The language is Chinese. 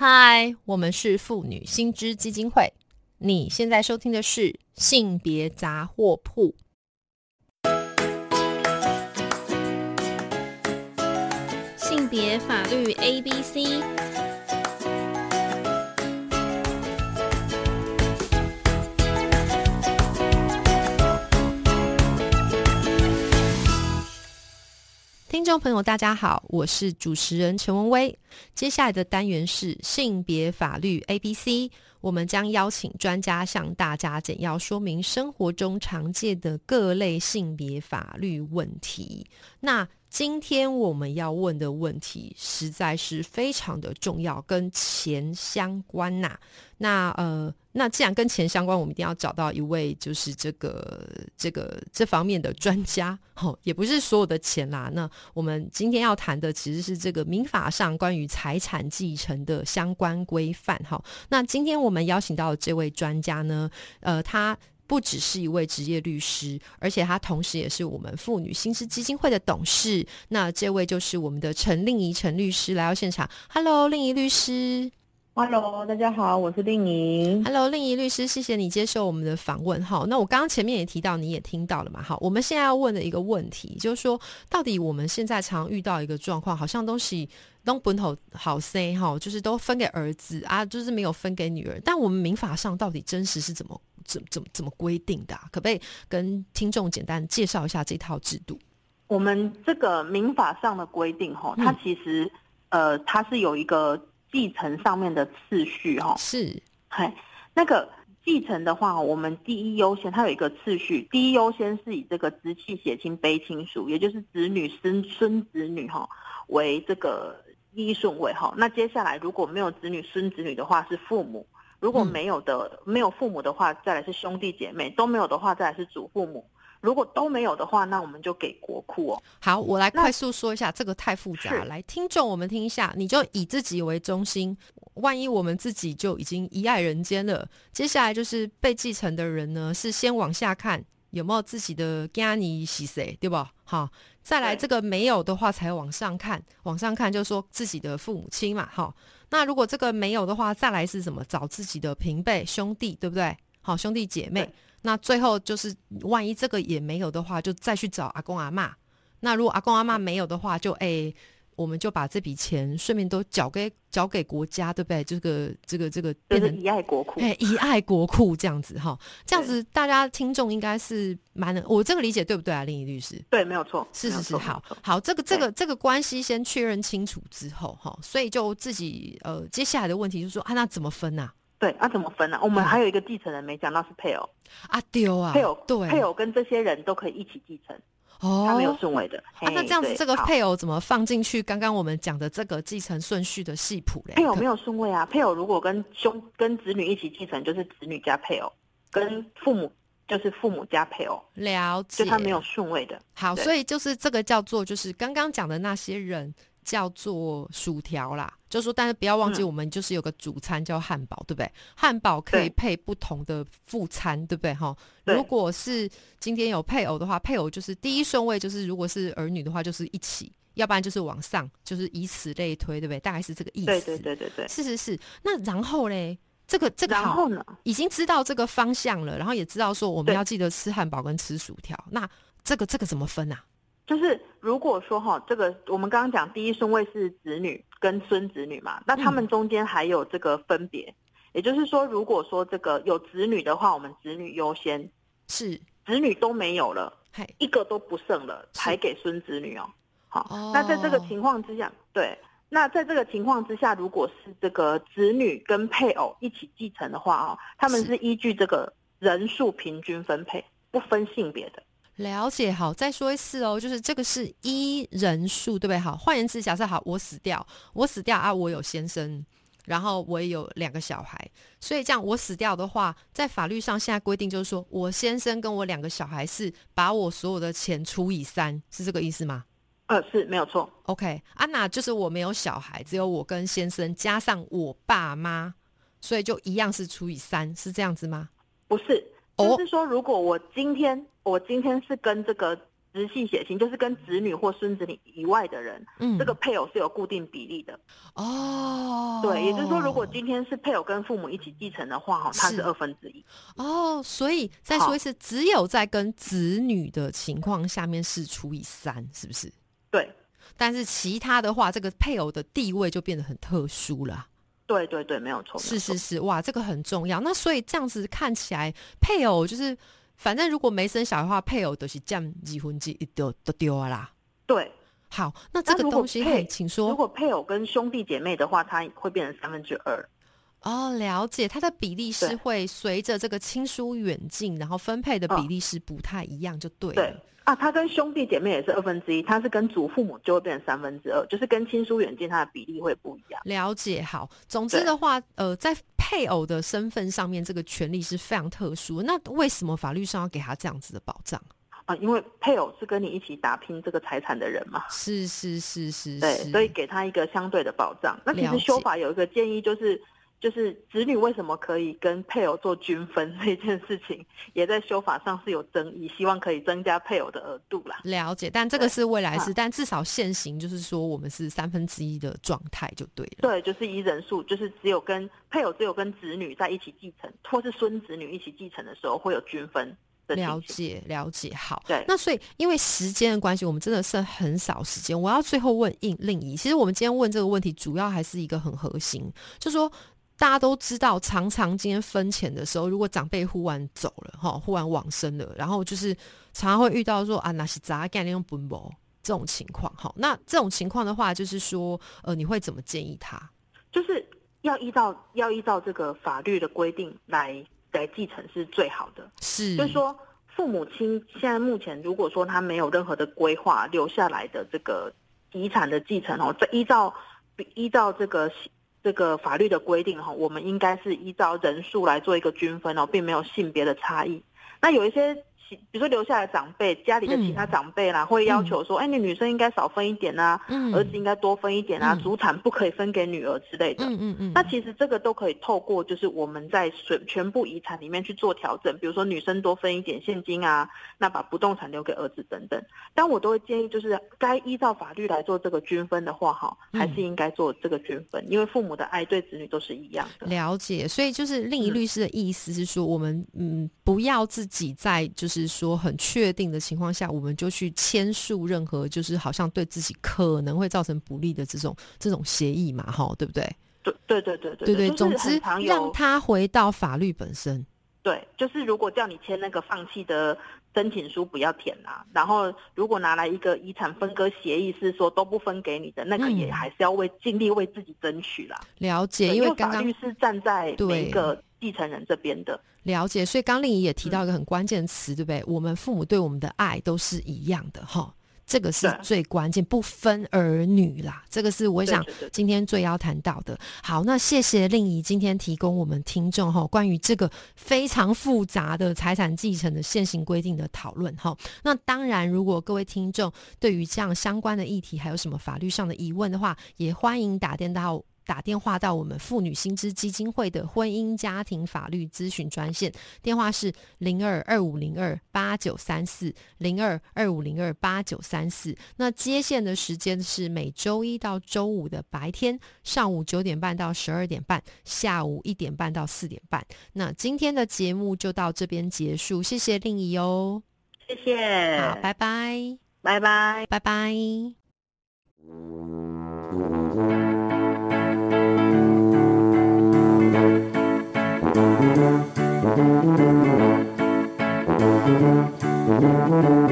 嗨，我们是妇女新知基金会。你现在收听的是性别杂货铺。性别法律 A B C。听众朋友，大家好，我是主持人陈文威。接下来的单元是性别法律 A B C，我们将邀请专家向大家简要说明生活中常见的各类性别法律问题。那今天我们要问的问题实在是非常的重要，跟钱相关呐。那呃，那既然跟钱相关，我们一定要找到一位就是这个这个这方面的专家。好，也不是所有的钱啦。那我们今天要谈的其实是这个民法上关于财产继承的相关规范。哈，那今天我们邀请到这位专家呢，呃，他。不只是一位职业律师，而且他同时也是我们妇女新知基金会的董事。那这位就是我们的陈令仪陈律师来到现场。Hello，令仪律师。Hello，大家好，我是令仪。Hello，令仪律师，谢谢你接受我们的访问。哈，那我刚刚前面也提到，你也听到了嘛？好，我们现在要问的一个问题就是说，到底我们现在常遇到一个状况，好像东西东本头好 say 哈，就是都分给儿子啊，就是没有分给女儿。但我们民法上到底真实是怎么？怎怎么怎么规定的？可不可以跟听众简单介绍一下这套制度？我们这个民法上的规定，哈，它其实呃，它是有一个继承上面的次序，哈，是，嗨，那个继承的话，我们第一优先，它有一个次序，第一优先是以这个直系血亲卑亲属，也就是子女、孙孙子女，哈，为这个第一顺位，哈。那接下来如果没有子女、孙子女的话，是父母。如果没有的，没有父母的话，再来是兄弟姐妹；都没有的话，再来是祖父母。如果都没有的话，那我们就给国库哦。好，我来快速说一下，这个太复杂。来，听众，我们听一下，你就以自己为中心。万一我们自己就已经遗爱人间了，接下来就是被继承的人呢，是先往下看有没有自己的家尼是谁，对吧？好，再来这个没有的话，才往上看，往上看就说自己的父母亲嘛，好。那如果这个没有的话，再来是什么？找自己的平辈兄弟，对不对？好，兄弟姐妹。那最后就是，万一这个也没有的话，就再去找阿公阿妈。那如果阿公阿妈没有的话，就哎。我们就把这笔钱顺便都缴给缴给国家，对不对？这个这个这个变成遗爱国库，哎，遗爱国库这样子哈，这样子大家听众应该是蛮能，我这个理解对不对啊？林怡律师，对，没有错，是是是，好好，这个这个这个关系先确认清楚之后哈，所以就自己呃，接下来的问题就是说啊，那怎么分呢？对，那怎么分呢？我们还有一个继承人没讲到是配偶啊，丢啊，配偶对，配偶跟这些人都可以一起继承。哦，他没有顺位的。那这样子，这个配偶怎么放进去？刚刚我们讲的这个继承顺序的系谱嘞？配偶没有顺位啊。配偶如果跟兄、跟子女一起继承，就是子女加配偶；跟父母就是父母加配偶。了解，就他没有顺位的。好，所以就是这个叫做，就是刚刚讲的那些人。叫做薯条啦，就说，但是不要忘记，我们就是有个主餐叫汉堡，对不对？汉堡可以配不同的副餐，对不对？哈，如果是今天有配偶的话，配偶就是第一顺位，就是如果是儿女的话，就是一起，要不然就是往上，就是以此类推，对不对？大概是这个意思。对对对对对，是是是。那然后嘞，这个这个然后呢，已经知道这个方向了，然后也知道说我们要记得吃汉堡跟吃薯条。那这个这个怎么分啊？就是如果说哈，这个我们刚刚讲第一顺位是子女跟孙子女嘛，那他们中间还有这个分别，也就是说，如果说这个有子女的话，我们子女优先；是子女都没有了，一个都不剩了，才给孙子女哦。好，那在这个情况之下，对，那在这个情况之下，如果是这个子女跟配偶一起继承的话哦，他们是依据这个人数平均分配，不分性别的。了解好，再说一次哦，就是这个是一人数，对不对？好，换言之，假设好，我死掉，我死掉啊，我有先生，然后我也有两个小孩，所以这样我死掉的话，在法律上现在规定就是说我先生跟我两个小孩是把我所有的钱除以三，是这个意思吗？呃，是没有错。OK，安娜就是我没有小孩，只有我跟先生加上我爸妈，所以就一样是除以三，是这样子吗？不是。就是说，如果我今天我今天是跟这个直系血亲，就是跟子女或孙子女以外的人，嗯这个配偶是有固定比例的。哦，对，也就是说，如果今天是配偶跟父母一起继承的话，哈，它是是二分之一。哦，所以再说一次，只有在跟子女的情况下面是除以三，是不是？对，但是其他的话，这个配偶的地位就变得很特殊了。对对对，没有错。是是是，哇，这个很重要。那所以这样子看起来，配偶就是，反正如果没生小孩的话，配偶都是这样离婚金一丢都丢了啦。对。好，那这个东西，请如。果配偶跟兄弟姐妹的话，它会变成三分之二。哦，了解，它的比例是会随着这个亲疏远近，然后分配的比例是不太一样，就对了。对啊，他跟兄弟姐妹也是二分之一，他是跟祖父母就会变成三分之二，就是跟亲疏远近，它的比例会不一样。了解，好。总之的话，呃，在配偶的身份上面，这个权利是非常特殊。那为什么法律上要给他这样子的保障？啊，因为配偶是跟你一起打拼这个财产的人嘛，是是是是对，是，所以给他一个相对的保障。那其实修法有一个建议，就是就是子女为什么可以跟配偶做均分这件事情，也在修法上是有争议，希望可以增加配偶的额度啦。了解，但这个是未来式，啊但至少现行就是说，我们是三分之一的状态就对了。对，就是以人数，就是只有跟配偶只有跟子女在一起继承，或是孙子女一起继承的时候，会有均分的了。解，了解，好。对那所以因为时间的关系，我们真的剩很少时间。我要最后问应令仪，其实我们今天问这个问题，主要还是一个很核心，就说大家都知道，常常今天分钱的时候，如果长辈忽然走了，哈，忽然往生了，然后就是常常会遇到说啊，那是咋干用本薄这种情况，哈。那这种情况的话，就是说，呃，你会怎么建议他？就是要依照要依照这个法律的规定来来继承是最好的。是，就是说，父母亲现在目前如果说他没有任何的规划留下来的这个遗产的继承哦，在依照依照这个这个法律的规定哈，我们应该是依照人数来做一个均分哦，并没有性别的差异。那有一些其比如说留下来的长辈，家里的其他长辈啦，会要求说，哎，你女生应该少分一点啊，嗯。儿子应该多分一点啊，嗯。祖产不可以分给女儿之类的。嗯嗯嗯，那其实这个都可以透过就是我们在全全部遗产里面去做调整，比如说女生多分一点现金啊，那把不动产留给儿子等等。但我都会建议，就是该依照法律来做这个均分的话，哈，嗯。还是应该做这个均分，因为父母的爱对子女都是一样的。了解，所以就是另一嗯。律师的意思是说，我们嗯不要自己在就是说很确定的情况下，我们就去签署任何就是好像对自己可能会造成不利的这种这种协议嘛，哈，对不对？对对对对对对，就是总之让他回到法律本身。对，就是如果叫你签那个放弃的申请书，不要填啦。然后如果拿来一个遗产分割协议，是说都不分给你的，那个嗯也还是要为尽力为自己争取啦。了解，因为刚刚法律是站在对每一个继承人这边的。了解，所以刚令仪也提到一嗯个很关键词，对不对？我们父母对我们的爱都是一样的，哈。这个是最关键，不分儿女啦，这个是我想今天最要谈到的。好，那谢谢令仪今天提供我们听众哈关于这个非常复杂的财产继承的现行规定的讨论哈。那当然，如果各位听众对于这样相关的议题还有什么法律上的疑问的话，也欢迎打电到。打电话到我们妇女薪资基金会的婚姻家庭法律咨询专线，电话是零二二五零二八九三四零二二五零二八九三四。那接线的时间是每周一到周五的白天上午九点半到十二点半，下午一点半到四点半。那今天的节目就到这边结束，谢谢令仪哦。谢谢，好，拜拜，拜拜。拜拜。Mm-hmm.